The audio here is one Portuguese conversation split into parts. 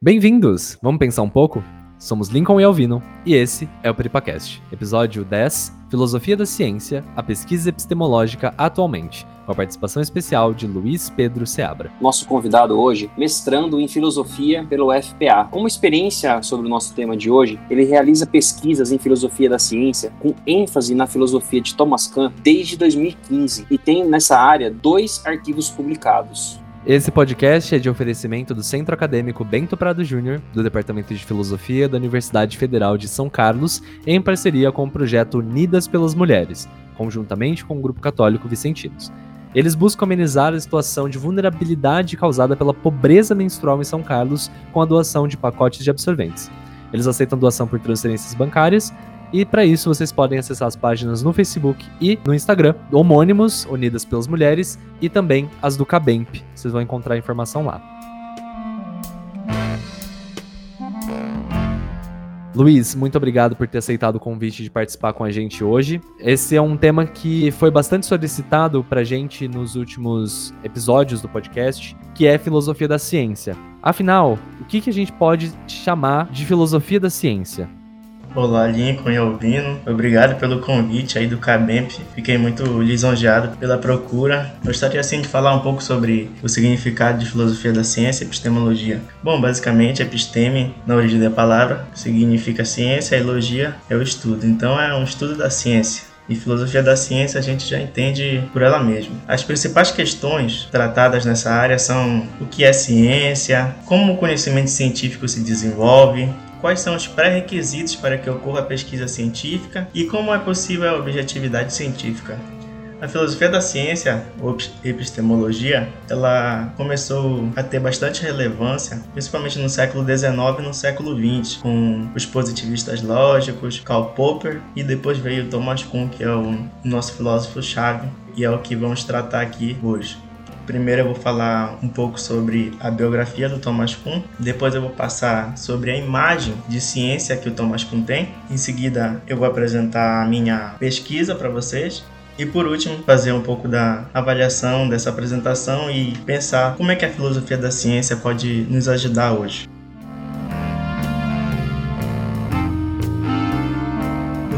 Bem-vindos! Vamos pensar um pouco? Somos Lincoln e Alvino e esse é o PeripaCast, episódio 10, Filosofia da Ciência, a pesquisa epistemológica atualmente, com a participação especial de Luiz Pedro Seabra. Nosso convidado hoje, mestrando em filosofia pelo FPA. Como experiência sobre o nosso tema de hoje, ele realiza pesquisas em filosofia da ciência com ênfase na filosofia de Thomas Kuhn desde 2015 e tem nessa área dois artigos publicados. Esse podcast é de oferecimento do Centro Acadêmico Bento Prado Júnior, do Departamento de Filosofia da Universidade Federal de São Carlos, em parceria com o projeto Unidas pelas Mulheres, conjuntamente com o Grupo Católico Vicentinos. Eles buscam amenizar a situação de vulnerabilidade causada pela pobreza menstrual em São Carlos com a doação de pacotes de absorventes. Eles aceitam doação por transferências bancárias e para isso vocês podem acessar as páginas no Facebook e no Instagram, homônimos, Unidas pelas Mulheres, e também as do Cabemp. Vocês vão encontrar informação lá. Luiz, muito obrigado por ter aceitado o convite de participar com a gente hoje. Esse é um tema que foi bastante solicitado para a gente nos últimos episódios do podcast, que é filosofia da ciência. Afinal, o que, que a gente pode chamar de filosofia da ciência? Olá, Lincoln e Albino. Obrigado pelo convite aí do Cabemp. Fiquei muito lisonjeado pela procura. Gostaria assim de falar um pouco sobre o significado de filosofia da ciência e epistemologia. Bom, basicamente, episteme, na origem da palavra, significa ciência, elogia é o estudo. Então é um estudo da ciência. E filosofia da ciência a gente já entende por ela mesma. As principais questões tratadas nessa área são o que é ciência, como o conhecimento científico se desenvolve, quais são os pré-requisitos para que ocorra a pesquisa científica e como é possível a objetividade científica. A filosofia da ciência, ou epistemologia, ela começou a ter bastante relevância, principalmente no século XIX e no século XX, com os positivistas lógicos, Karl Popper, e depois veio Thomas Kuhn, que é o nosso filósofo-chave, e é o que vamos tratar aqui hoje. Primeiro eu vou falar um pouco sobre a biografia do Thomas Kuhn, depois eu vou passar sobre a imagem de ciência que o Thomas Kuhn tem. Em seguida eu vou apresentar a minha pesquisa para vocês e por último, fazer um pouco da avaliação dessa apresentação e pensar como é que a filosofia da ciência pode nos ajudar hoje.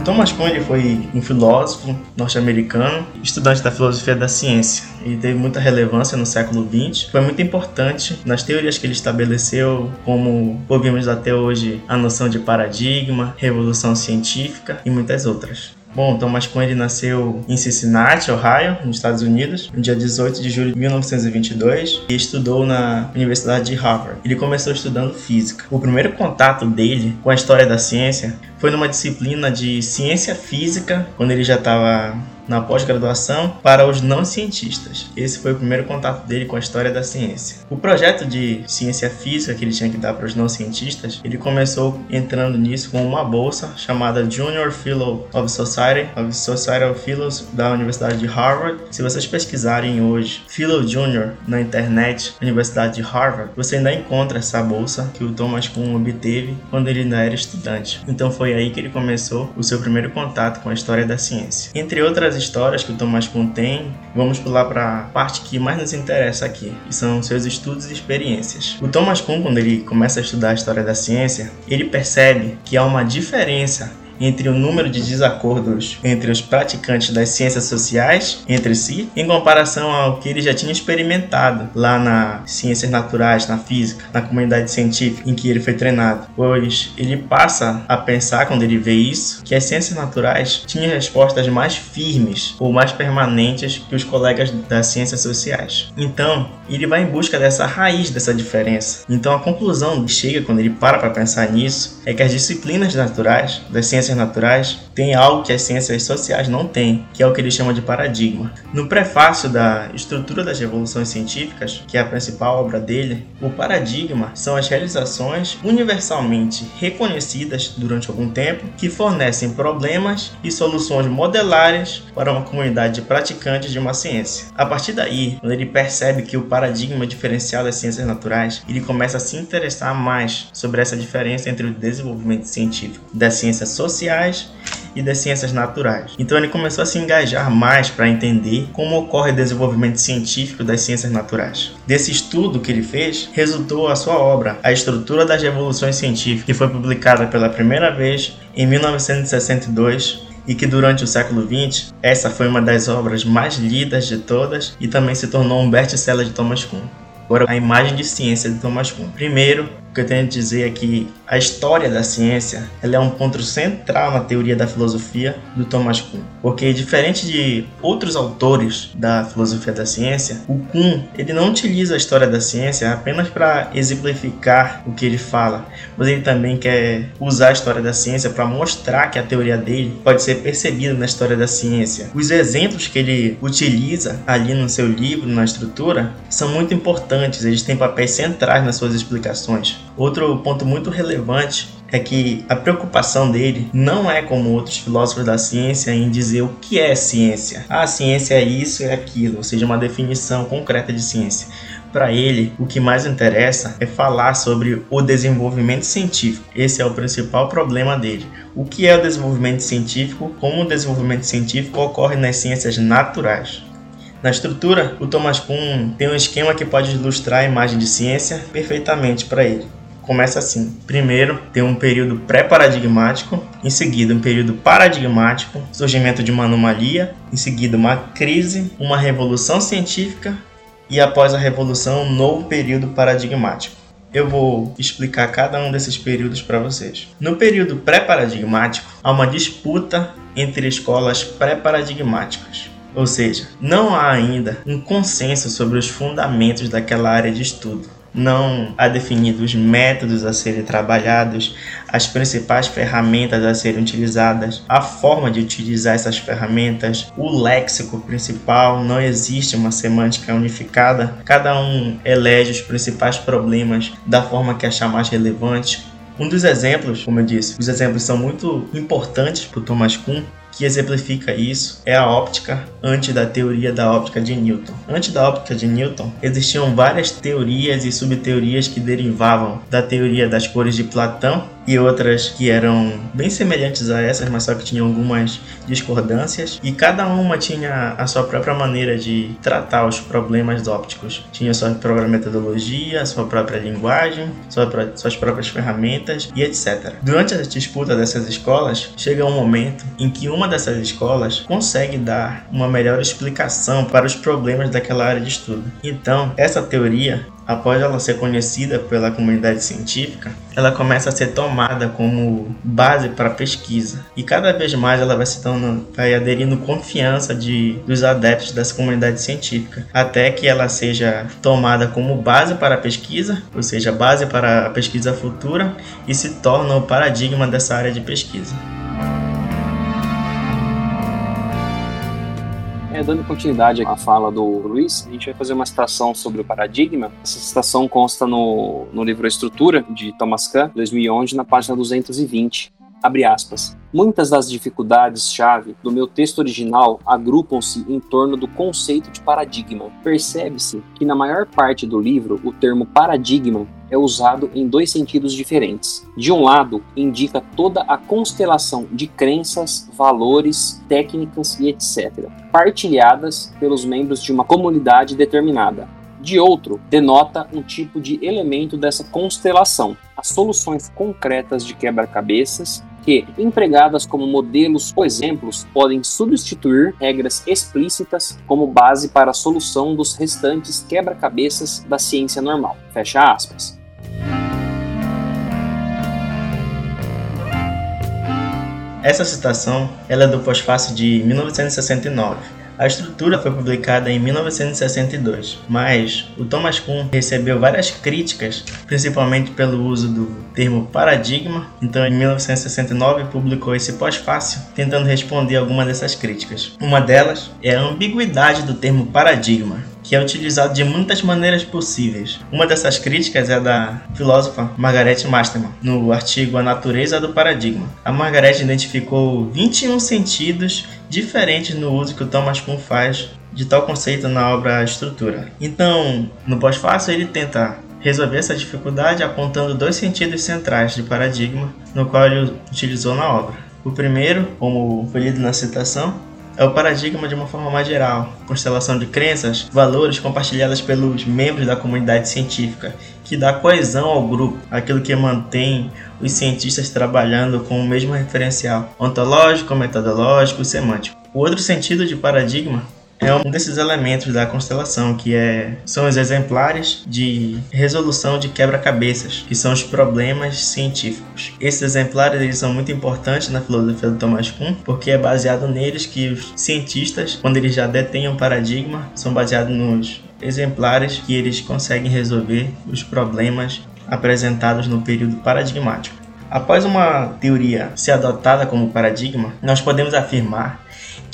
Thomas Kuhn foi um filósofo norte-americano, estudante da filosofia da ciência. Ele teve muita relevância no século XX, foi muito importante nas teorias que ele estabeleceu, como ouvimos até hoje a noção de paradigma, revolução científica e muitas outras. Bom, Thomas Kuhn nasceu em Cincinnati, Ohio, nos Estados Unidos, no dia 18 de julho de 1922 e estudou na Universidade de Harvard. Ele começou estudando física. O primeiro contato dele com a história da ciência foi numa disciplina de ciência física, quando ele já estava na pós-graduação para os não cientistas. Esse foi o primeiro contato dele com a história da ciência. O projeto de ciência física que ele tinha que dar para os não cientistas, ele começou entrando nisso com uma bolsa chamada Junior Fellow of Society, of Society of Fellows da Universidade de Harvard. Se vocês pesquisarem hoje Fellow Junior na internet, Universidade de Harvard, você ainda encontra essa bolsa que o Thomas Kuhn obteve quando ele ainda era estudante. Então foi aí que ele começou o seu primeiro contato com a história da ciência. Entre outras histórias que o Thomas Kuhn tem, vamos pular para a parte que mais nos interessa aqui, que são seus estudos e experiências. O Thomas Kuhn, quando ele começa a estudar a história da ciência, ele percebe que há uma diferença entre o número de desacordos entre os praticantes das ciências sociais entre si, em comparação ao que ele já tinha experimentado lá nas ciências naturais, na física, na comunidade científica em que ele foi treinado. Pois ele passa a pensar, quando ele vê isso, que as ciências naturais tinham respostas mais firmes ou mais permanentes que os colegas das ciências sociais. Então, ele vai em busca dessa raiz dessa diferença. Então, a conclusão que chega quando ele para para pensar nisso é que as disciplinas naturais, das ciências ciências naturais tem algo que as ciências sociais não têm, que é o que ele chama de paradigma. No prefácio da Estrutura das Revoluções Científicas, que é a principal obra dele, o paradigma são as realizações universalmente reconhecidas durante algum tempo que fornecem problemas e soluções modelares para uma comunidade de praticantes de uma ciência. A partir daí, quando ele percebe que o paradigma diferencial das ciências naturais, ele começa a se interessar mais sobre essa diferença entre o desenvolvimento científico das ciências sociais sociais e das ciências naturais. Então ele começou a se engajar mais para entender como ocorre o desenvolvimento científico das ciências naturais. Desse estudo que ele fez, resultou a sua obra, A Estrutura das Revoluções Científicas, que foi publicada pela primeira vez em 1962 e que durante o século XX essa foi uma das obras mais lidas de todas e também se tornou um best-seller de Thomas Kuhn. Agora, a imagem de ciência de Thomas Kuhn. Primeiro, o que eu tenho a dizer é que a história da ciência ela é um ponto central na teoria da filosofia do Thomas Kuhn. Porque, diferente de outros autores da filosofia da ciência, o Kuhn ele não utiliza a história da ciência apenas para exemplificar o que ele fala, mas ele também quer usar a história da ciência para mostrar que a teoria dele pode ser percebida na história da ciência. Os exemplos que ele utiliza ali no seu livro, na estrutura, são muito importantes, eles têm papéis centrais nas suas explicações. Outro ponto muito relevante é que a preocupação dele não é como outros filósofos da ciência em dizer o que é ciência. Ah, a ciência é isso, é aquilo, ou seja, uma definição concreta de ciência. Para ele, o que mais interessa é falar sobre o desenvolvimento científico. Esse é o principal problema dele. O que é o desenvolvimento científico? Como o desenvolvimento científico ocorre nas ciências naturais. Na estrutura, o Thomas Kuhn tem um esquema que pode ilustrar a imagem de ciência perfeitamente para ele começa assim. Primeiro, tem um período pré-paradigmático, em seguida, um período paradigmático, surgimento de uma anomalia, em seguida, uma crise, uma revolução científica e, após a revolução, um novo período paradigmático. Eu vou explicar cada um desses períodos para vocês. No período pré-paradigmático, há uma disputa entre escolas pré-paradigmáticas. Ou seja, não há ainda um consenso sobre os fundamentos daquela área de estudo não há definidos métodos a serem trabalhados, as principais ferramentas a serem utilizadas, a forma de utilizar essas ferramentas, o léxico principal, não existe uma semântica unificada, cada um elege os principais problemas da forma que achar mais relevante. Um dos exemplos, como eu disse, os exemplos são muito importantes para o Thomas Kuhn, que exemplifica isso é a óptica antes da teoria da óptica de Newton. Antes da óptica de Newton, existiam várias teorias e subteorias que derivavam da teoria das cores de Platão e outras que eram bem semelhantes a essas, mas só que tinham algumas discordâncias, e cada uma tinha a sua própria maneira de tratar os problemas ópticos. Tinha sua própria metodologia, sua própria linguagem, sua, suas próprias ferramentas e etc. Durante a disputa dessas escolas, chega um momento em que uma dessas escolas consegue dar uma melhor explicação para os problemas daquela área de estudo. Então, essa teoria após ela ser conhecida pela comunidade científica, ela começa a ser tomada como base para pesquisa. E cada vez mais ela vai se tornando, vai aderindo confiança de, dos adeptos dessa comunidade científica, até que ela seja tomada como base para a pesquisa, ou seja, base para a pesquisa futura e se torna o paradigma dessa área de pesquisa. É, dando continuidade à fala do Luiz, a gente vai fazer uma citação sobre o paradigma. Essa citação consta no, no livro Estrutura, de Thomas Kahn, 2011, na página 220. Abre aspas. Muitas das dificuldades-chave do meu texto original agrupam-se em torno do conceito de paradigma. Percebe-se que na maior parte do livro o termo paradigma é usado em dois sentidos diferentes. De um lado, indica toda a constelação de crenças, valores, técnicas e etc., partilhadas pelos membros de uma comunidade determinada. De outro, denota um tipo de elemento dessa constelação, as soluções concretas de quebra-cabeças que, empregadas como modelos ou exemplos, podem substituir regras explícitas como base para a solução dos restantes quebra-cabeças da ciência normal. Fecha aspas. Essa citação ela é do pós-fácil de 1969 a estrutura foi publicada em 1962, mas o Thomas Kuhn recebeu várias críticas, principalmente pelo uso do termo paradigma. Então, em 1969, publicou esse pós-fácil, tentando responder algumas dessas críticas. Uma delas é a ambiguidade do termo paradigma, que é utilizado de muitas maneiras possíveis. Uma dessas críticas é da filósofa Margaret Masterman, no artigo A Natureza do Paradigma. A Margaret identificou 21 sentidos diferentes no uso que o Thomas Kuhn faz de tal conceito na obra Estrutura. Então, no pós-fácil, ele tenta resolver essa dificuldade apontando dois sentidos centrais de paradigma, no qual ele utilizou na obra. O primeiro, como foi lido na citação, é o paradigma de uma forma mais geral, constelação de crenças, valores compartilhadas pelos membros da comunidade científica, que dá coesão ao grupo, aquilo que mantém os cientistas trabalhando com o mesmo referencial ontológico, metodológico e semântico. O outro sentido de paradigma é um desses elementos da constelação, que é, são os exemplares de resolução de quebra-cabeças, que são os problemas científicos. Esses exemplares eles são muito importantes na filosofia do Thomas Kuhn, porque é baseado neles que os cientistas, quando eles já detêm um paradigma, são baseados nos exemplares que eles conseguem resolver os problemas apresentados no período paradigmático. Após uma teoria ser adotada como paradigma, nós podemos afirmar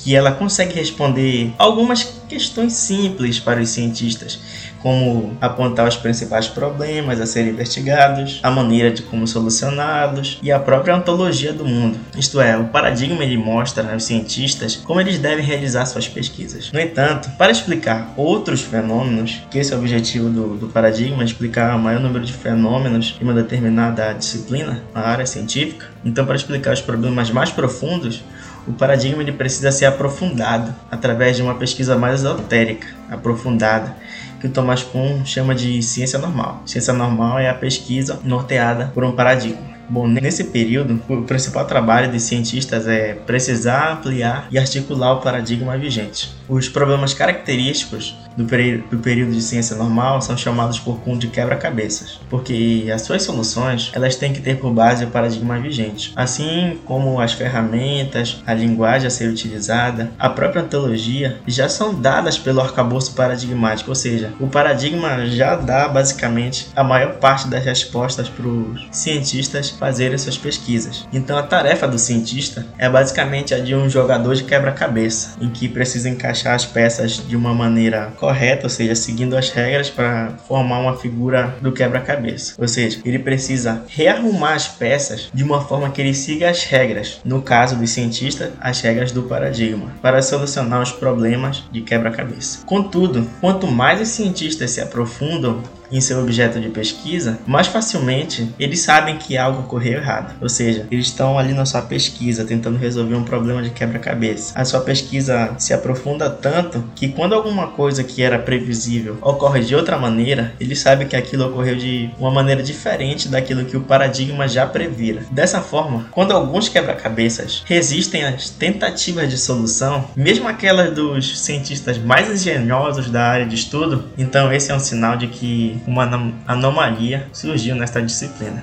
que ela consegue responder algumas questões simples para os cientistas, como apontar os principais problemas a serem investigados, a maneira de como solucioná-los e a própria ontologia do mundo. Isto é, o paradigma ele mostra aos cientistas como eles devem realizar suas pesquisas. No entanto, para explicar outros fenômenos, que esse é o objetivo do, do paradigma, explicar o maior número de fenômenos em uma determinada disciplina, a área científica, então para explicar os problemas mais profundos, o paradigma ele precisa ser aprofundado através de uma pesquisa mais esotérica, aprofundada, que o Thomas Kuhn chama de ciência normal. Ciência normal é a pesquisa norteada por um paradigma. Bom, nesse período, o principal trabalho dos cientistas é precisar ampliar e articular o paradigma vigente. Os problemas característicos do, do período de ciência normal são chamados por Kuhn de quebra-cabeças, porque as suas soluções elas têm que ter por base o paradigma vigente, assim como as ferramentas, a linguagem a ser utilizada, a própria ontologia já são dadas pelo arcabouço paradigmático, ou seja, o paradigma já dá basicamente a maior parte das respostas para os cientistas fazerem suas pesquisas. Então a tarefa do cientista é basicamente a de um jogador de quebra-cabeça, em que precisa encaixar as peças de uma maneira correta, ou seja, seguindo as regras para formar uma figura do quebra-cabeça. Ou seja, ele precisa rearrumar as peças de uma forma que ele siga as regras, no caso do cientista, as regras do paradigma, para solucionar os problemas de quebra-cabeça. Contudo, quanto mais os cientistas se aprofundam em seu objeto de pesquisa, mais facilmente eles sabem que algo ocorreu errado. Ou seja, eles estão ali na sua pesquisa tentando resolver um problema de quebra-cabeça. A sua pesquisa se aprofunda tanto que quando alguma coisa que era previsível ocorre de outra maneira, eles sabem que aquilo ocorreu de uma maneira diferente daquilo que o paradigma já previra. Dessa forma, quando alguns quebra-cabeças resistem às tentativas de solução, mesmo aquelas dos cientistas mais engenhosos da área de estudo, então esse é um sinal de que uma anomalia surgiu nesta disciplina.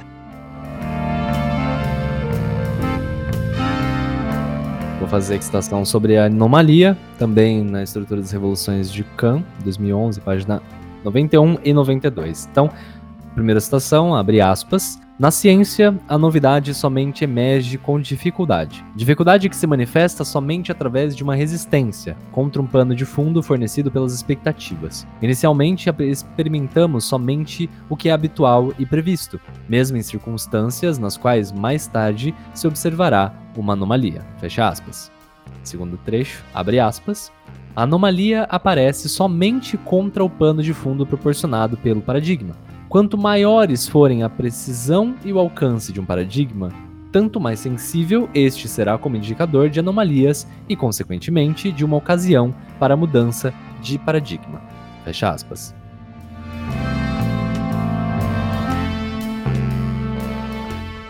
Vou fazer citação sobre a anomalia, também na estrutura das revoluções de Kahn, 2011, página 91 e 92. Então, primeira citação, abre aspas. Na ciência, a novidade somente emerge com dificuldade. Dificuldade que se manifesta somente através de uma resistência contra um pano de fundo fornecido pelas expectativas. Inicialmente, experimentamos somente o que é habitual e previsto, mesmo em circunstâncias nas quais mais tarde se observará uma anomalia. Fecha aspas. Segundo trecho, abre aspas. A anomalia aparece somente contra o pano de fundo proporcionado pelo paradigma Quanto maiores forem a precisão e o alcance de um paradigma, tanto mais sensível este será como indicador de anomalias e, consequentemente, de uma ocasião para a mudança de paradigma. Fecha aspas.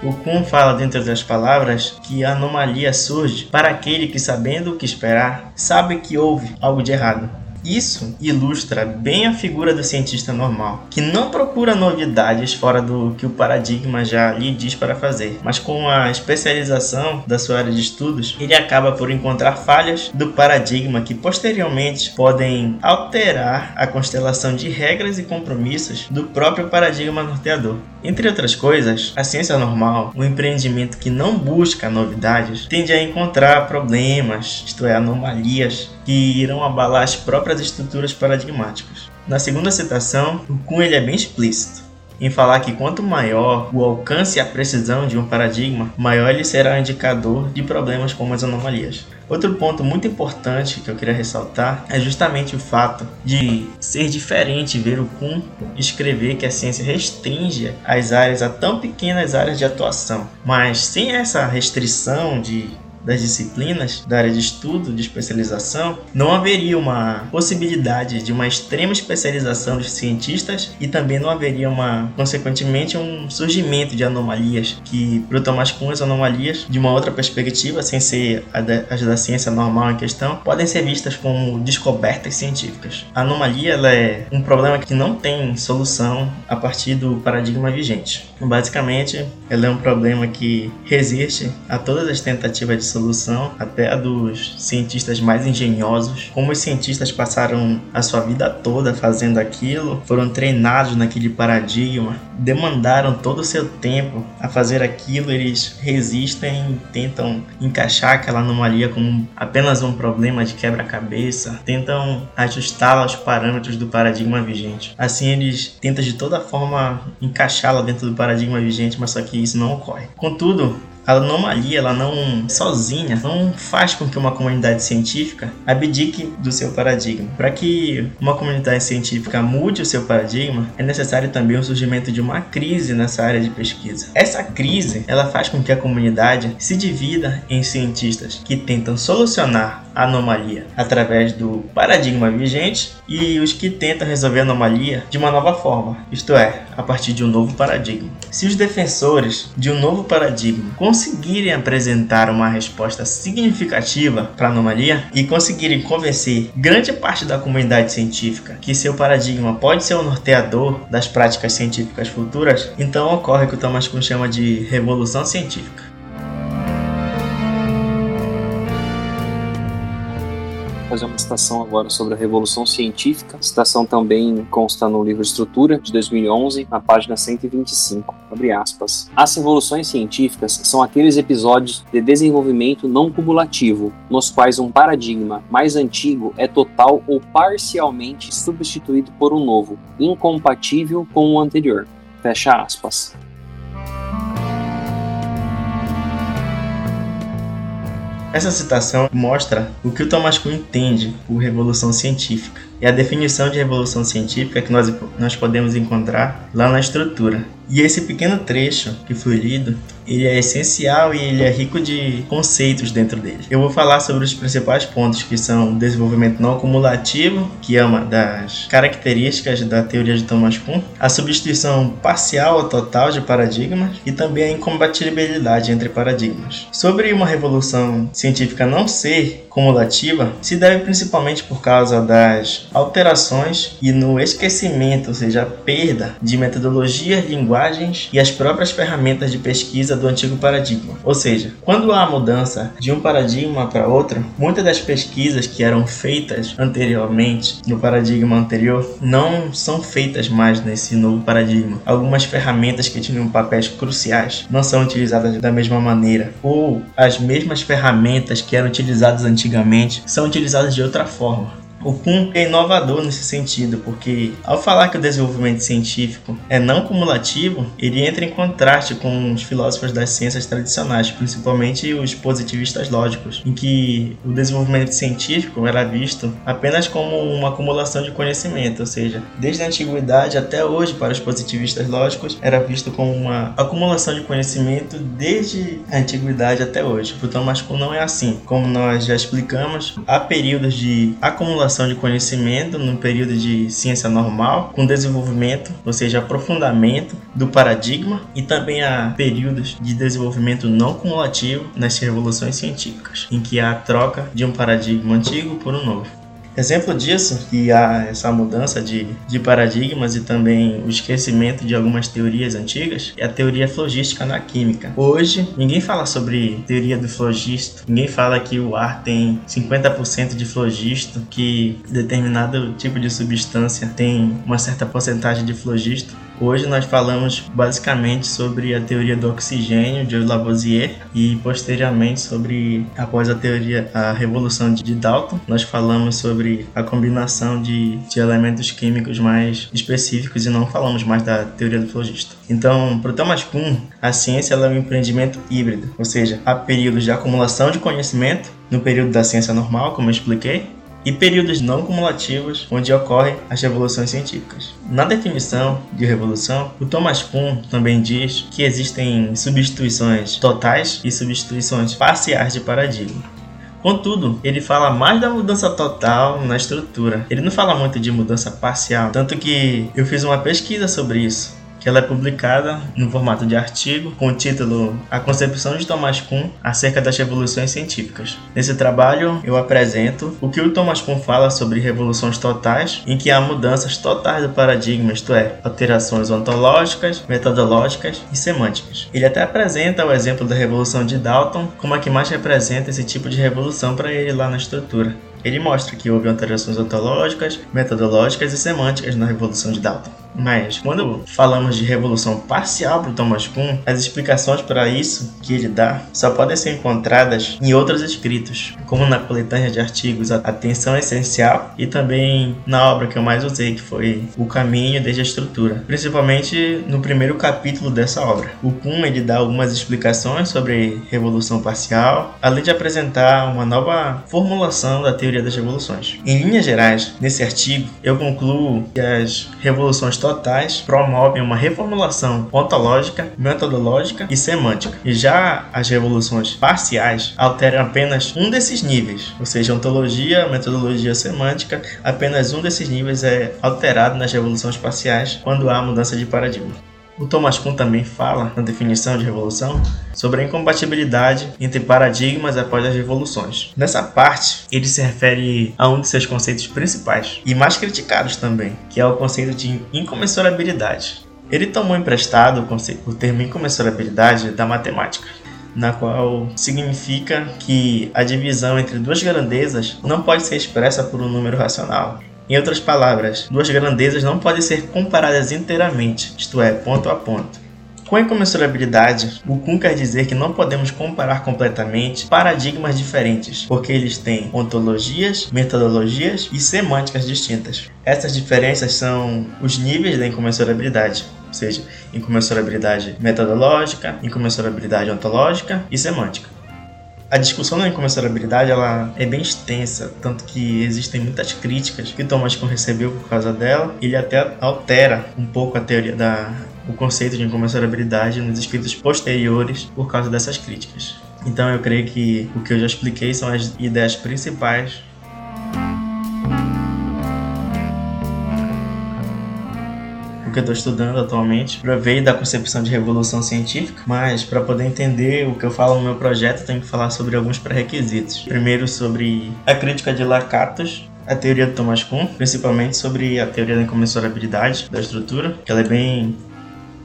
O Kuhn fala, dentre das palavras, que a anomalia surge para aquele que, sabendo o que esperar, sabe que houve algo de errado. Isso ilustra bem a figura do cientista normal, que não procura novidades fora do que o paradigma já lhe diz para fazer, mas com a especialização da sua área de estudos, ele acaba por encontrar falhas do paradigma que posteriormente podem alterar a constelação de regras e compromissos do próprio paradigma norteador. Entre outras coisas, a ciência normal, um empreendimento que não busca novidades, tende a encontrar problemas, isto é, anomalias, que irão abalar as próprias estruturas paradigmáticas. Na segunda citação, o Kuhn ele é bem explícito em falar que quanto maior o alcance e a precisão de um paradigma, maior ele será o indicador de problemas como as anomalias. Outro ponto muito importante que eu queria ressaltar é justamente o fato de ser diferente ver o Kuhn escrever que a ciência restringe as áreas a tão pequenas áreas de atuação, mas sem essa restrição de das disciplinas da área de estudo, de especialização, não haveria uma possibilidade de uma extrema especialização dos cientistas e também não haveria uma, consequentemente, um surgimento de anomalias que, para o Thomas Kuhn, as anomalias, de uma outra perspectiva, sem ser as da ciência normal em questão, podem ser vistas como descobertas científicas. A anomalia é um problema que não tem solução a partir do paradigma vigente. Basicamente, ela é um problema que resiste a todas as tentativas de solução, até a dos cientistas mais engenhosos. Como os cientistas passaram a sua vida toda fazendo aquilo, foram treinados naquele paradigma, demandaram todo o seu tempo a fazer aquilo, eles resistem tentam encaixar aquela anomalia como apenas um problema de quebra-cabeça, tentam ajustá-la aos parâmetros do paradigma vigente. Assim, eles tentam de toda forma encaixá-la dentro do paradigma vigente, mas só que isso não ocorre. Contudo, a anomalia, ela não sozinha, não faz com que uma comunidade científica abdique do seu paradigma. Para que uma comunidade científica mude o seu paradigma, é necessário também o surgimento de uma crise nessa área de pesquisa. Essa crise, ela faz com que a comunidade se divida em cientistas que tentam solucionar a anomalia através do paradigma vigente e os que tentam resolver a anomalia de uma nova forma, isto é, a partir de um novo paradigma. Se os defensores de um novo paradigma conseguirem apresentar uma resposta significativa para a anomalia e conseguirem convencer grande parte da comunidade científica que seu paradigma pode ser o norteador das práticas científicas futuras, então ocorre o que o Thomas Kuhn chama de revolução científica. Fazer uma citação agora sobre a Revolução Científica. A citação também consta no livro Estrutura, de 2011, na página 125. Abre aspas. As revoluções científicas são aqueles episódios de desenvolvimento não cumulativo, nos quais um paradigma mais antigo é total ou parcialmente substituído por um novo, incompatível com o anterior. Fecha aspas. Essa citação mostra o que o Thomas Kuhn entende por revolução científica e a definição de revolução científica que nós, nós podemos encontrar lá na estrutura. E esse pequeno trecho que foi lido, ele é essencial e ele é rico de conceitos dentro dele. Eu vou falar sobre os principais pontos que são desenvolvimento não acumulativo, que é uma das características da teoria de Thomas Kuhn, a substituição parcial ou total de paradigmas e também a incompatibilidade entre paradigmas. Sobre uma revolução científica não ser cumulativa, se deve principalmente por causa das alterações e no esquecimento, ou seja, a perda de metodologias, linguagens e as próprias ferramentas de pesquisa do antigo paradigma. Ou seja, quando há mudança de um paradigma para outro, muitas das pesquisas que eram feitas anteriormente no paradigma anterior não são feitas mais nesse novo paradigma. Algumas ferramentas que tinham papéis cruciais não são utilizadas da mesma maneira, ou as mesmas ferramentas que eram utilizadas antigamente são utilizadas de outra forma. O Kuhn é inovador nesse sentido, porque ao falar que o desenvolvimento científico é não cumulativo, ele entra em contraste com os filósofos das ciências tradicionais, principalmente os positivistas lógicos, em que o desenvolvimento científico era visto apenas como uma acumulação de conhecimento, ou seja, desde a antiguidade até hoje, para os positivistas lógicos, era visto como uma acumulação de conhecimento desde a antiguidade até hoje. Para o Thomas Kuhn não é assim. Como nós já explicamos, há períodos de acumulação de conhecimento no período de ciência normal, com desenvolvimento, ou seja, aprofundamento do paradigma, e também há períodos de desenvolvimento não cumulativo nas revoluções científicas, em que há a troca de um paradigma antigo por um novo. Exemplo disso, que há essa mudança de, de paradigmas e também o esquecimento de algumas teorias antigas, é a teoria flogística na química. Hoje, ninguém fala sobre teoria do flogisto, ninguém fala que o ar tem 50% de flogisto, que determinado tipo de substância tem uma certa porcentagem de flogisto. Hoje nós falamos basicamente sobre a teoria do oxigênio de Lavoisier e posteriormente sobre após a teoria a revolução de Dalton, nós falamos sobre a combinação de, de elementos químicos mais específicos e não falamos mais da teoria do flogisto. Então, para o Thomas Kuhn, a ciência é um empreendimento híbrido, ou seja, há períodos de acumulação de conhecimento no período da ciência normal, como eu expliquei, e períodos não cumulativos, onde ocorrem as revoluções científicas. Na definição de revolução, o Thomas Kuhn também diz que existem substituições totais e substituições parciais de paradigma. Contudo, ele fala mais da mudança total na estrutura. Ele não fala muito de mudança parcial, tanto que eu fiz uma pesquisa sobre isso que ela é publicada no formato de artigo com o título A Concepção de Thomas Kuhn acerca das revoluções científicas. Nesse trabalho eu apresento o que o Thomas Kuhn fala sobre revoluções totais, em que há mudanças totais do paradigma, isto é, alterações ontológicas, metodológicas e semânticas. Ele até apresenta o exemplo da revolução de Dalton como a que mais representa esse tipo de revolução para ele lá na estrutura. Ele mostra que houve alterações ontológicas, metodológicas e semânticas na Revolução de Dalton. Mas, quando falamos de revolução parcial para Thomas Kuhn, as explicações para isso que ele dá só podem ser encontradas em outros escritos, como na coletânea de artigos Atenção Essencial e também na obra que eu mais usei, que foi O Caminho desde a Estrutura, principalmente no primeiro capítulo dessa obra. O Kuhn ele dá algumas explicações sobre revolução parcial, além de apresentar uma nova formulação da teoria das revoluções. Em linhas gerais, nesse artigo, eu concluo que as revoluções totais promovem uma reformulação ontológica, metodológica e semântica. E já as revoluções parciais alteram apenas um desses níveis, ou seja, ontologia, metodologia semântica, apenas um desses níveis é alterado nas revoluções parciais quando há mudança de paradigma. O Thomas Kuhn também fala, na definição de revolução, sobre a incompatibilidade entre paradigmas após as revoluções. Nessa parte, ele se refere a um de seus conceitos principais e mais criticados também, que é o conceito de incomensurabilidade. Ele tomou emprestado o, conceito, o termo incomensurabilidade da matemática, na qual significa que a divisão entre duas grandezas não pode ser expressa por um número racional, em outras palavras, duas grandezas não podem ser comparadas inteiramente, isto é, ponto a ponto. Com a incomensurabilidade, o Kuhn quer dizer que não podemos comparar completamente paradigmas diferentes, porque eles têm ontologias, metodologias e semânticas distintas. Essas diferenças são os níveis da incomensurabilidade, ou seja, incomensurabilidade metodológica, incomensurabilidade ontológica e semântica. A discussão da incomensurabilidade ela é bem extensa, tanto que existem muitas críticas que Thomas Kuhn recebeu por causa dela. Ele até altera um pouco a teoria da o conceito de incomensurabilidade nos escritos posteriores por causa dessas críticas. Então eu creio que o que eu já expliquei são as ideias principais que eu estou estudando atualmente, provei da concepção de revolução científica, mas para poder entender o que eu falo no meu projeto, tenho que falar sobre alguns pré-requisitos. Primeiro, sobre a crítica de Lakatos, a teoria do Thomas Kuhn, principalmente sobre a teoria da incomensurabilidade da estrutura, que ela é bem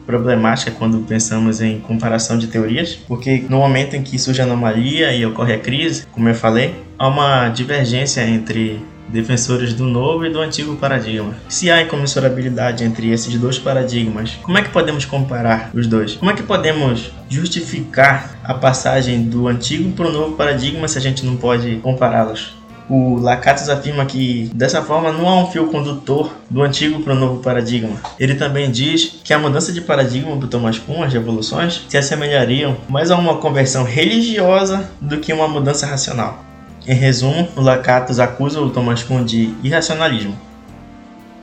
problemática quando pensamos em comparação de teorias, porque no momento em que surge anomalia e ocorre a crise, como eu falei, há uma divergência entre defensores do novo e do antigo paradigma. Se há incomensurabilidade entre esses dois paradigmas, como é que podemos comparar os dois? Como é que podemos justificar a passagem do antigo para o novo paradigma se a gente não pode compará-los? O Lakatos afirma que dessa forma não há um fio condutor do antigo para o novo paradigma. Ele também diz que a mudança de paradigma para Thomas Kuhn, as revoluções, se assemelhariam mais a uma conversão religiosa do que uma mudança racional. Em resumo, o Lakatos acusa o Thomas Kuhn de irracionalismo.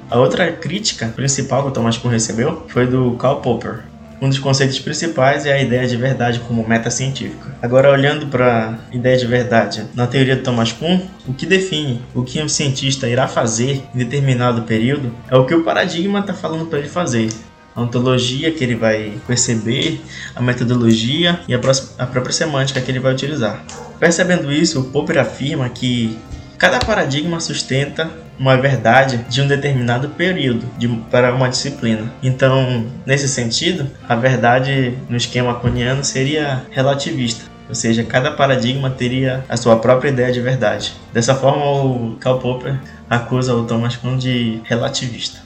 A outra crítica principal que o Thomas Kuhn recebeu foi do Karl Popper. Um dos conceitos principais é a ideia de verdade como meta científica. Agora, olhando para a ideia de verdade na teoria de Thomas Kuhn, o que define o que um cientista irá fazer em determinado período é o que o paradigma está falando para ele fazer a ontologia que ele vai perceber, a metodologia e a, própria semântica que ele vai utilizar. Percebendo isso, o Popper afirma que cada paradigma sustenta uma verdade de um determinado período de, para uma disciplina. Então, nesse sentido, a verdade no esquema coniano seria relativista, ou seja, cada paradigma teria a sua própria ideia de verdade. Dessa forma, o Karl Popper acusa o Thomas Kuhn de relativista.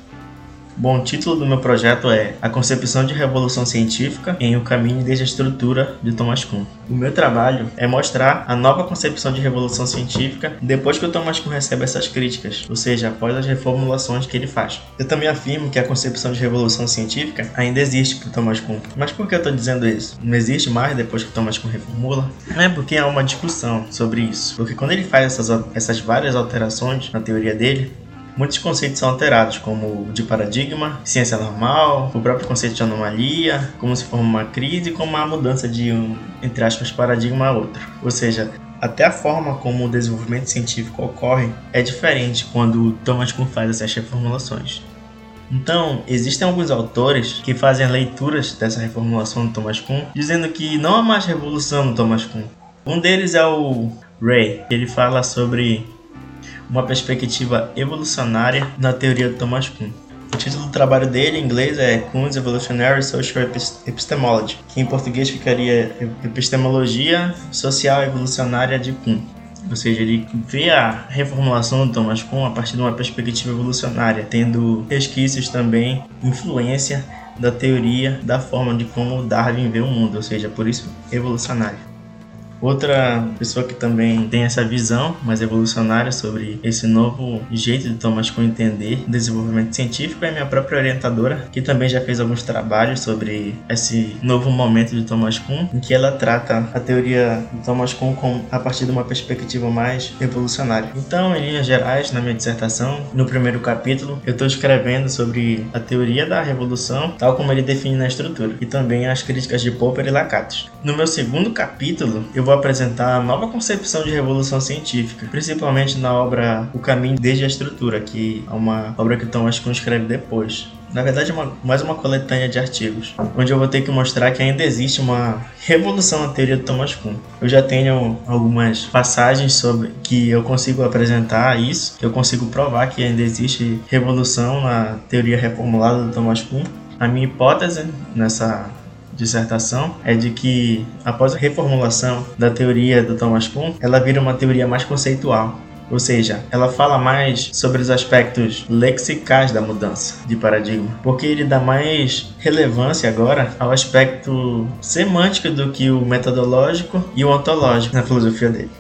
Bom, o título do meu projeto é A Concepção de Revolução Científica em O Caminho desde a Estrutura de Thomas Kuhn. O meu trabalho é mostrar a nova concepção de revolução científica depois que o Thomas Kuhn recebe essas críticas, ou seja, após as reformulações que ele faz. Eu também afirmo que a concepção de revolução científica ainda existe para Thomas Kuhn. Mas por que eu estou dizendo isso? Não existe mais depois que o Thomas Kuhn reformula? É porque há uma discussão sobre isso. Porque quando ele faz essas, essas várias alterações na teoria dele, muitos conceitos são alterados, como o de paradigma, ciência normal, o próprio conceito de anomalia, como se forma uma crise, como a mudança de um, entre aspas, paradigma a outro. Ou seja, até a forma como o desenvolvimento científico ocorre é diferente quando Thomas Kuhn faz essas reformulações. Então, existem alguns autores que fazem leituras dessa reformulação do Thomas Kuhn, dizendo que não há mais revolução no Thomas Kuhn. Um deles é o Ray, ele fala sobre uma perspectiva evolucionária na teoria do Thomas Kuhn. O título do trabalho dele em inglês é Kuhn's Evolutionary Social Epistemology, que em português ficaria Epistemologia Social Evolucionária de Kuhn. Ou seja, ele vê a reformulação do Thomas Kuhn a partir de uma perspectiva evolucionária, tendo resquícios também, influência da teoria da forma de como Darwin vê o mundo, ou seja, por isso evolucionário. Outra pessoa que também tem essa visão mais evolucionária sobre esse novo jeito de Thomas Kuhn entender desenvolvimento científico é minha própria orientadora, que também já fez alguns trabalhos sobre esse novo momento de Thomas Kuhn, em que ela trata a teoria de Thomas Kuhn a partir de uma perspectiva mais evolucionária. Então, em linhas gerais, na minha dissertação, no primeiro capítulo, eu estou escrevendo sobre a teoria da revolução, tal como ele define na estrutura, e também as críticas de Popper e Lakatos. No meu segundo capítulo, eu vou apresentar a nova concepção de revolução científica, principalmente na obra O Caminho desde a Estrutura, que é uma obra que Thomas Kuhn escreve depois. Na verdade, é uma, mais uma coletânea de artigos, onde eu vou ter que mostrar que ainda existe uma revolução na teoria de Thomas Kuhn. Eu já tenho algumas passagens sobre que eu consigo apresentar isso, que eu consigo provar que ainda existe revolução na teoria reformulada do Thomas Kuhn. A minha hipótese nessa dissertação é de que após a reformulação da teoria do Thomas Kuhn, ela vira uma teoria mais conceitual. Ou seja, ela fala mais sobre os aspectos lexicais da mudança de paradigma, porque ele dá mais relevância agora ao aspecto semântico do que o metodológico e o ontológico na filosofia dele.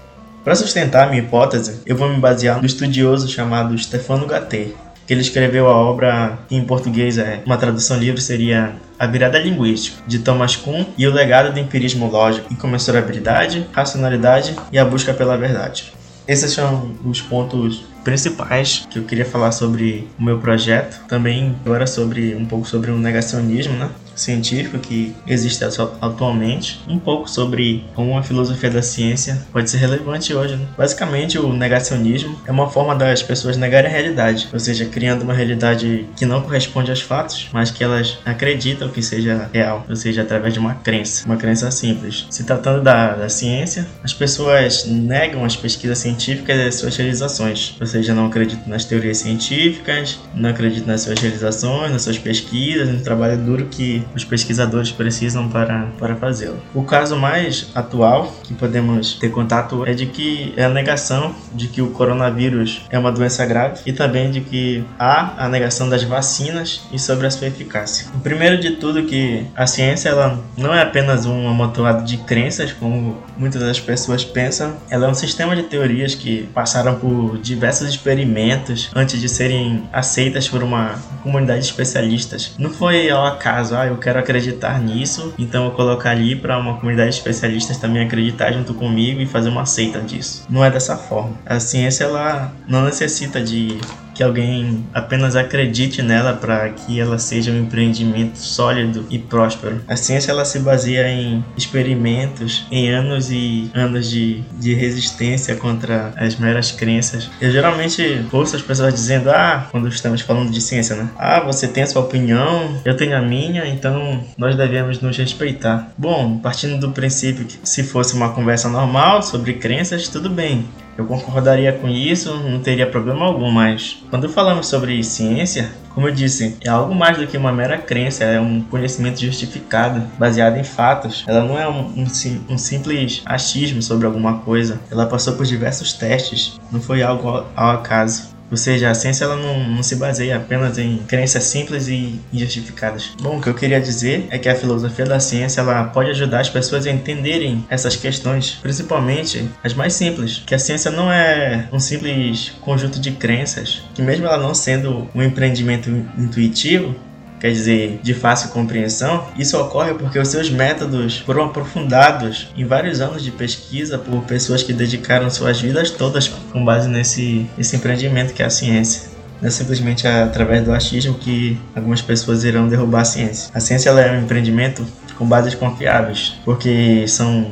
Para sustentar a minha hipótese, eu vou me basear no estudioso chamado Stefano Gattei, que ele escreveu a obra que em português é uma tradução livre seria A Virada Linguística, de Thomas Kuhn e o legado do empirismo lógico, incomensurabilidade, racionalidade e a busca pela verdade. Esses são os pontos principais que eu queria falar sobre o meu projeto. Também agora sobre um pouco sobre o negacionismo, né? Científico que existe atualmente, um pouco sobre como a filosofia da ciência pode ser relevante hoje. Né? Basicamente, o negacionismo é uma forma das pessoas negarem a realidade, ou seja, criando uma realidade que não corresponde aos fatos, mas que elas acreditam que seja real, ou seja, através de uma crença, uma crença simples. Se tratando da, da ciência, as pessoas negam as pesquisas científicas e as suas realizações, ou seja, não acreditam nas teorias científicas, não acreditam nas suas realizações, nas suas pesquisas, no trabalho duro que os pesquisadores precisam para, para fazê-lo. O caso mais atual que podemos ter contato é de que é a negação de que o coronavírus é uma doença grave e também de que há a negação das vacinas e sobre a sua eficácia. Primeiro de tudo que a ciência ela não é apenas um amontoado de crenças como muitas das pessoas pensam, ela é um sistema de teorias que passaram por diversos experimentos antes de serem aceitas por uma comunidade de especialistas. Não foi ao acaso, ah, eu eu quero acreditar nisso, então eu colocar ali para uma comunidade de especialistas também acreditar junto comigo e fazer uma seita disso. Não é dessa forma. A ciência ela não necessita de que alguém apenas acredite nela para que ela seja um empreendimento sólido e próspero. A ciência ela se baseia em experimentos, em anos e anos de, de resistência contra as meras crenças. Eu geralmente ouço as pessoas dizendo: Ah, quando estamos falando de ciência, né? Ah, você tem a sua opinião, eu tenho a minha, então nós devemos nos respeitar. Bom, partindo do princípio que se fosse uma conversa normal sobre crenças, tudo bem eu concordaria com isso, não teria problema algum, mas quando falamos sobre ciência, como eu disse, é algo mais do que uma mera crença, é um conhecimento justificado, baseado em fatos. Ela não é um, um, um simples achismo sobre alguma coisa, ela passou por diversos testes, não foi algo ao acaso. Ou seja, a ciência ela não, não se baseia apenas em crenças simples e injustificadas. Bom, o que eu queria dizer é que a filosofia da ciência ela pode ajudar as pessoas a entenderem essas questões, principalmente as mais simples, que a ciência não é um simples conjunto de crenças, que mesmo ela não sendo um empreendimento intuitivo, quer dizer, de fácil compreensão, isso ocorre porque os seus métodos foram aprofundados em vários anos de pesquisa por pessoas que dedicaram suas vidas todas com base nesse, nesse empreendimento que é a ciência. Não é simplesmente através do achismo que algumas pessoas irão derrubar a ciência. A ciência é um empreendimento com bases confiáveis, porque são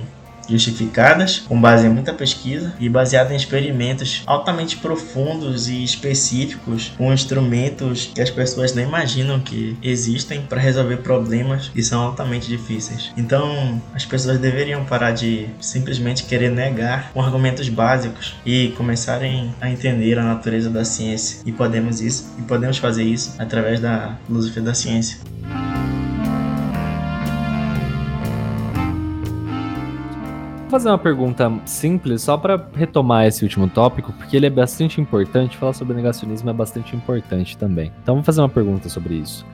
justificadas com base em muita pesquisa e baseada em experimentos altamente profundos e específicos com instrumentos que as pessoas nem imaginam que existem para resolver problemas que são altamente difíceis. Então, as pessoas deveriam parar de simplesmente querer negar com argumentos básicos e começarem a entender a natureza da ciência. E podemos isso e podemos fazer isso através da filosofia da ciência. Fazer uma pergunta simples só para retomar esse último tópico, porque ele é bastante importante. Falar sobre negacionismo é bastante importante também. Então, vou fazer uma pergunta sobre isso.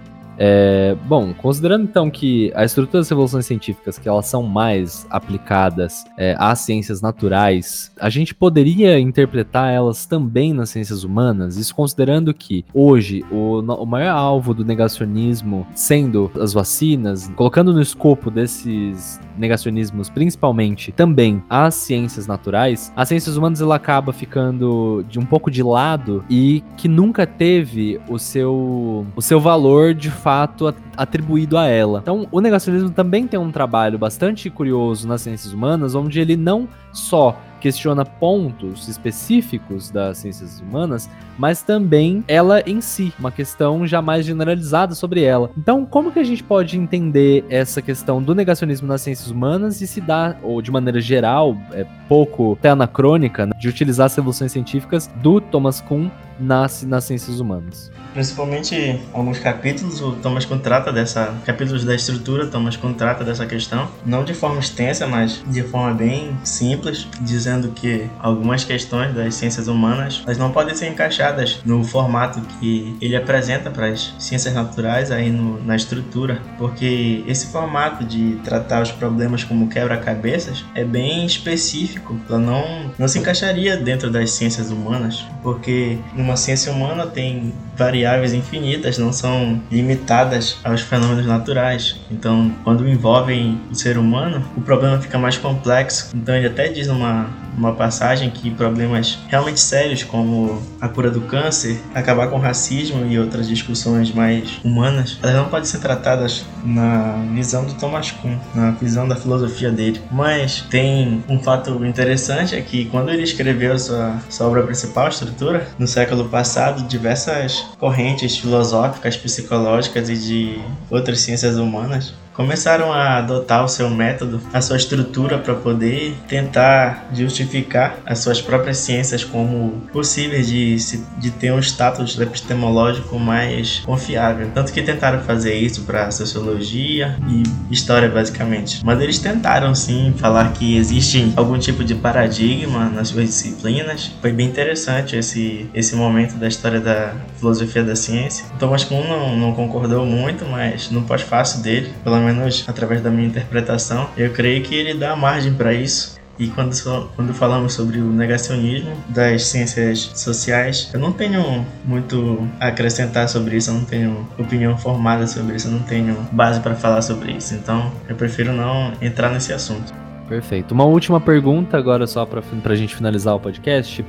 É, bom, considerando então que a estrutura das revoluções científicas que elas são mais aplicadas é, às ciências naturais, a gente poderia interpretar elas também nas ciências humanas, isso considerando que hoje o, o maior alvo do negacionismo sendo as vacinas, colocando no escopo desses negacionismos principalmente também as ciências naturais, as ciências humanas ela acaba ficando de um pouco de lado e que nunca teve o seu, o seu valor de fato fato atribuído a ela. Então, o negacionismo também tem um trabalho bastante curioso nas ciências humanas, onde ele não só questiona pontos específicos das ciências humanas, mas também ela em si, uma questão jamais generalizada sobre ela. Então, como que a gente pode entender essa questão do negacionismo nas ciências humanas e se dá, ou de maneira geral, é pouco até anacrônica, né, de utilizar as revoluções científicas do Thomas Kuhn nas, nas ciências humanas? Principalmente alguns capítulos, o Thomas Kuhn trata dessa, capítulos da estrutura, Thomas Kuhn trata dessa questão, não de forma extensa, mas de forma bem simples, dizendo dizendo que algumas questões das ciências humanas elas não podem ser encaixadas no formato que ele apresenta para as ciências naturais aí no, na estrutura, porque esse formato de tratar os problemas como quebra-cabeças é bem específico, ela não, não se encaixaria dentro das ciências humanas, porque uma ciência humana tem variáveis infinitas, não são limitadas aos fenômenos naturais. Então, quando envolvem o ser humano, o problema fica mais complexo. Então, ele até diz numa uma passagem que problemas realmente sérios como a cura do câncer, acabar com o racismo e outras discussões mais humanas, elas não podem ser tratadas na visão do Thomas Kuhn, na visão da filosofia dele. Mas tem um fato interessante é que quando ele escreveu sua, sua obra principal, Estrutura, no século passado, diversas correntes filosóficas, psicológicas e de outras ciências humanas começaram a adotar o seu método, a sua estrutura para poder tentar justificar as suas próprias ciências como possíveis de, de ter um status epistemológico mais confiável. Tanto que tentaram fazer isso para sociologia e história, basicamente. Mas eles tentaram sim falar que existe algum tipo de paradigma nas suas disciplinas. Foi bem interessante esse, esse momento da história da filosofia da ciência. Thomas Kuhn não, não concordou muito, mas no pós-fácil dele, pelo menos através da minha interpretação, eu creio que ele dá margem para isso. E quando, quando falamos sobre o negacionismo das ciências sociais, eu não tenho muito a acrescentar sobre isso, eu não tenho opinião formada sobre isso, eu não tenho base para falar sobre isso. Então, eu prefiro não entrar nesse assunto. Perfeito. Uma última pergunta agora só para a gente finalizar o podcast.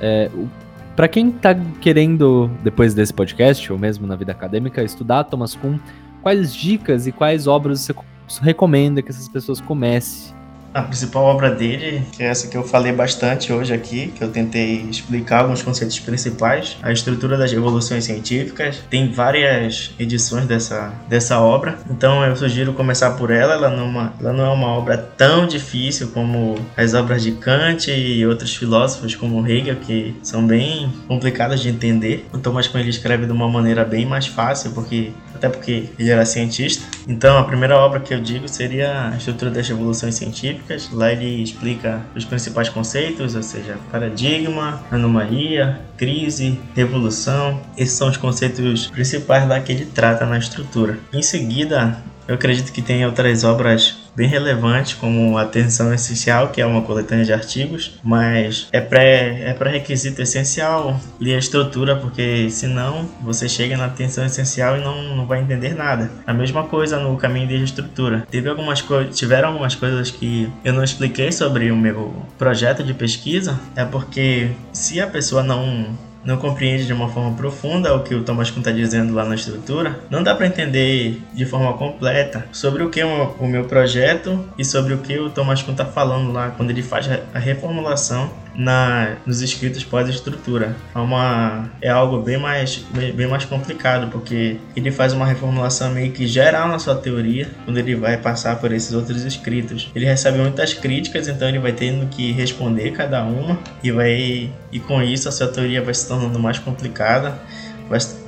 É, para quem está querendo, depois desse podcast, ou mesmo na vida acadêmica, estudar Thomas Kuhn, quais dicas e quais obras você recomenda que essas pessoas comecem a principal obra dele, que é essa que eu falei bastante hoje aqui, que eu tentei explicar alguns conceitos principais, a estrutura das revoluções científicas. Tem várias edições dessa, dessa obra, então eu sugiro começar por ela. Ela não, é uma, ela não é uma obra tão difícil como as obras de Kant e outros filósofos como Hegel, que são bem complicadas de entender. O Thomas Kuhn ele escreve de uma maneira bem mais fácil, porque até porque ele era cientista. Então, a primeira obra que eu digo seria a Estrutura das Revoluções Científicas. Lá ele explica os principais conceitos, ou seja, paradigma, anomalia, crise, revolução. Esses são os conceitos principais lá que ele trata na estrutura. Em seguida, eu acredito que tem outras obras bem relevantes, como Atenção Essencial, que é uma coletânea de artigos, mas é pré, é pré-requisito essencial ler a estrutura, porque senão você chega na Atenção Essencial e não, não vai entender nada. A mesma coisa no caminho de estrutura. Teve algumas tiveram algumas coisas que eu não expliquei sobre o meu projeto de pesquisa, é porque se a pessoa não não compreende de uma forma profunda o que o Thomas Kuhn está dizendo lá na estrutura, não dá para entender de forma completa sobre o que é o meu projeto e sobre o que o Thomas Kuhn está falando lá quando ele faz a reformulação na, nos escritos pós-estrutura. É, é algo bem mais, bem mais complicado, porque ele faz uma reformulação meio que geral na sua teoria, quando ele vai passar por esses outros escritos. Ele recebe muitas críticas, então ele vai tendo que responder cada uma, e, vai, e com isso a sua teoria vai se tornando mais complicada.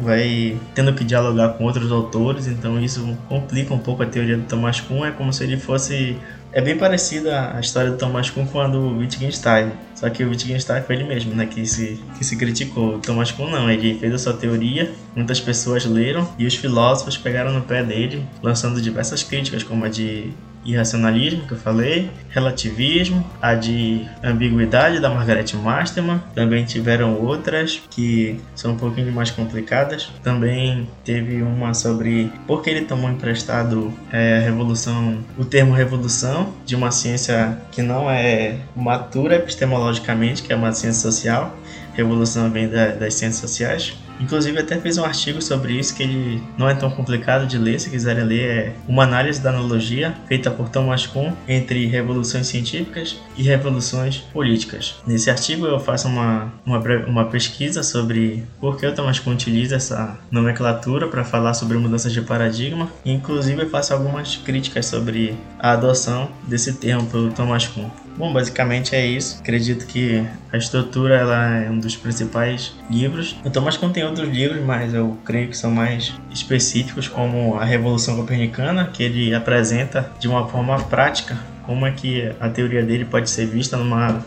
Vai, tendo que dialogar com outros autores, então isso complica um pouco a teoria do Thomas Kuhn. É como se ele fosse é bem parecida a história do Thomas Kuhn com a do Wittgenstein. Só que o Wittgenstein foi ele mesmo, né, que se, que se criticou. O Thomas Kuhn não, ele fez a sua teoria, muitas pessoas leram e os filósofos pegaram no pé dele, lançando diversas críticas, como a de irracionalismo, que eu falei, relativismo, a de ambiguidade da Margaret Masterman, também tiveram outras que são um pouquinho mais complicadas. Também teve uma sobre por que ele tomou emprestado é, a revolução, o termo revolução de uma ciência que não é matura epistemologicamente, que é uma ciência social. Revolução vem da, das ciências sociais. Inclusive até fez um artigo sobre isso que ele não é tão complicado de ler, se quiserem ler, é uma análise da analogia feita por Thomas Kuhn entre revoluções científicas e revoluções políticas. Nesse artigo eu faço uma, uma, uma pesquisa sobre por que o Thomas Kuhn utiliza essa nomenclatura para falar sobre mudanças de paradigma e inclusive eu faço algumas críticas sobre a adoção desse termo pelo Thomas Kuhn. Bom, basicamente é isso. Acredito que a estrutura ela é um dos principais livros. O Thomas Kuhn tem outros livros, mas eu creio que são mais específicos, como a Revolução Copernicana, que ele apresenta de uma forma prática como é que a teoria dele pode ser vista numa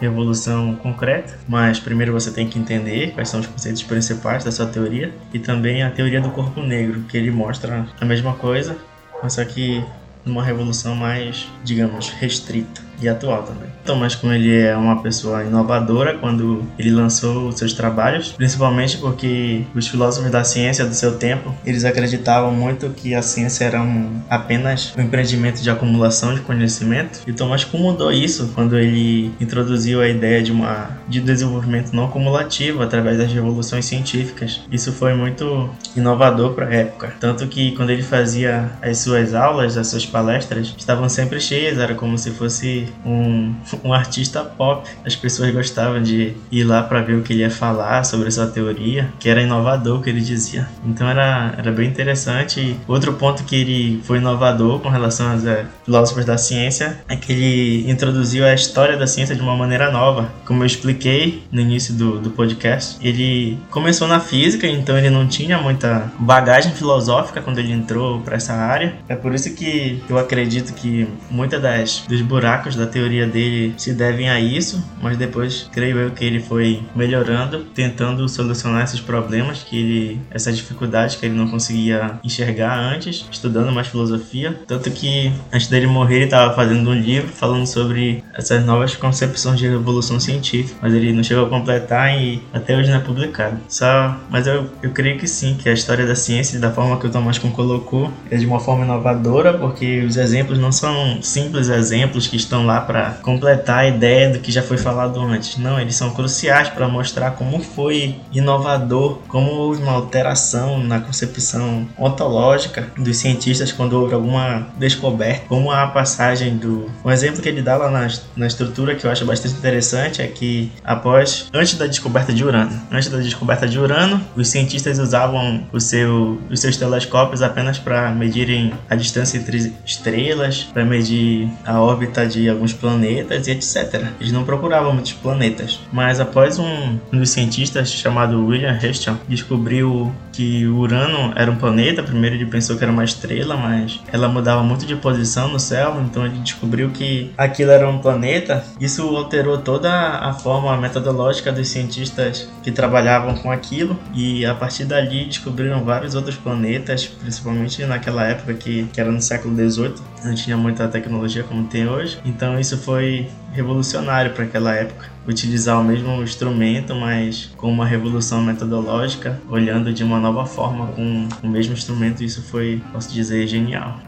revolução concreta, mas primeiro você tem que entender quais são os conceitos principais da sua teoria e também a teoria do corpo negro, que ele mostra a mesma coisa, mas só que numa revolução mais, digamos, restrita e atual também. Thomas Kuhn ele é uma pessoa inovadora quando ele lançou os seus trabalhos, principalmente porque os filósofos da ciência do seu tempo, eles acreditavam muito que a ciência era um, apenas um empreendimento de acumulação de conhecimento. E Thomas Kuhn mudou isso quando ele introduziu a ideia de uma de desenvolvimento não acumulativo através das revoluções científicas. Isso foi muito inovador para a época, tanto que quando ele fazia as suas aulas, as suas palestras, estavam sempre cheias, era como se fosse um, um artista pop. As pessoas gostavam de ir lá para ver o que ele ia falar sobre sua teoria, que era inovador o que ele dizia. Então era, era bem interessante. Outro ponto que ele foi inovador com relação aos é, filósofos da ciência é que ele introduziu a história da ciência de uma maneira nova. Como eu expliquei no início do, do podcast, ele começou na física, então ele não tinha muita bagagem filosófica quando ele entrou para essa área. É por isso que eu acredito que muitas das dos buracos da teoria dele se devem a isso, mas depois creio eu que ele foi melhorando, tentando solucionar esses problemas que ele, essas dificuldades que ele não conseguia enxergar antes, estudando mais filosofia, tanto que antes dele morrer ele estava fazendo um livro falando sobre essas novas concepções de evolução científica, mas ele não chegou a completar e até hoje não é publicado. Só, mas eu, eu creio que sim, que a história da ciência da forma que o Thomas Kuhn colocou é de uma forma inovadora, porque os exemplos não são simples exemplos que estão lá para completar a ideia do que já foi falado antes. Não, eles são cruciais para mostrar como foi inovador, como houve uma alteração na concepção ontológica dos cientistas quando houve alguma descoberta, como a passagem do. Um exemplo que ele dá lá na, na estrutura que eu acho bastante interessante é que após, antes da descoberta de Urano, antes da descoberta de Urano, os cientistas usavam o seu, os seus telescópios apenas para medirem a distância entre estrelas, para medir a órbita de alguns planetas e etc. Eles não procuravam muitos planetas, mas após um, um dos cientistas chamado William Herschel descobriu que Urano era um planeta. Primeiro ele pensou que era uma estrela, mas ela mudava muito de posição no céu, então ele descobriu que aquilo era um planeta. Isso alterou toda a forma metodológica dos cientistas que trabalhavam com aquilo e a partir dali descobriram vários outros planetas, principalmente naquela época que, que era no século XVIII, não tinha muita tecnologia como tem hoje. Então isso foi revolucionário para aquela época. Utilizar o mesmo instrumento, mas com uma revolução metodológica, olhando de uma nova forma com o mesmo instrumento, isso foi, posso dizer, genial.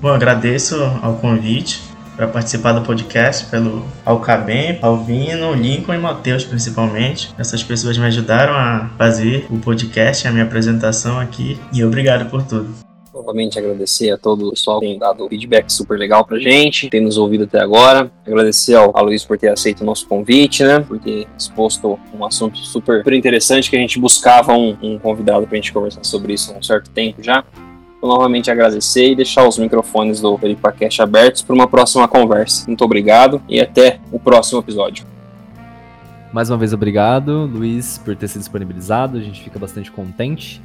Bom, agradeço ao convite para participar do podcast pelo Alcabem, Alvino, Lincoln e Matheus principalmente. Essas pessoas me ajudaram a fazer o podcast, a minha apresentação aqui e obrigado por tudo. Novamente agradecer a todo o pessoal que tem dado feedback super legal pra gente, tem nos ouvido até agora. Agradecer ao Luiz por ter aceito o nosso convite, né? Por ter exposto um assunto super, super interessante que a gente buscava um, um convidado pra gente conversar sobre isso há um certo tempo já. Novamente agradecer e deixar os microfones do Peripacast abertos para uma próxima conversa. Muito obrigado e até o próximo episódio. Mais uma vez, obrigado, Luiz, por ter se disponibilizado. A gente fica bastante contente.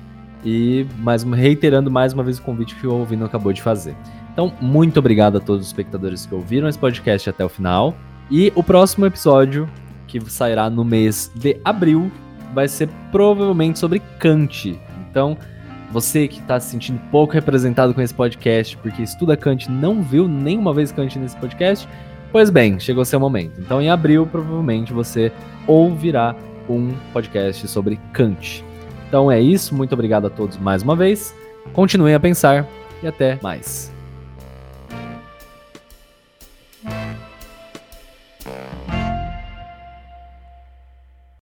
E mais reiterando mais uma vez o convite que o Ouvindo acabou de fazer. Então, muito obrigado a todos os espectadores que ouviram esse podcast até o final. E o próximo episódio, que sairá no mês de abril, vai ser provavelmente sobre Kant. Então, você que está se sentindo pouco representado com esse podcast, porque estuda Kant não viu nenhuma vez Kant nesse podcast, pois bem, chegou seu momento. Então, em abril, provavelmente você ouvirá um podcast sobre Kant. Então é isso, muito obrigado a todos mais uma vez. Continuem a pensar e até mais.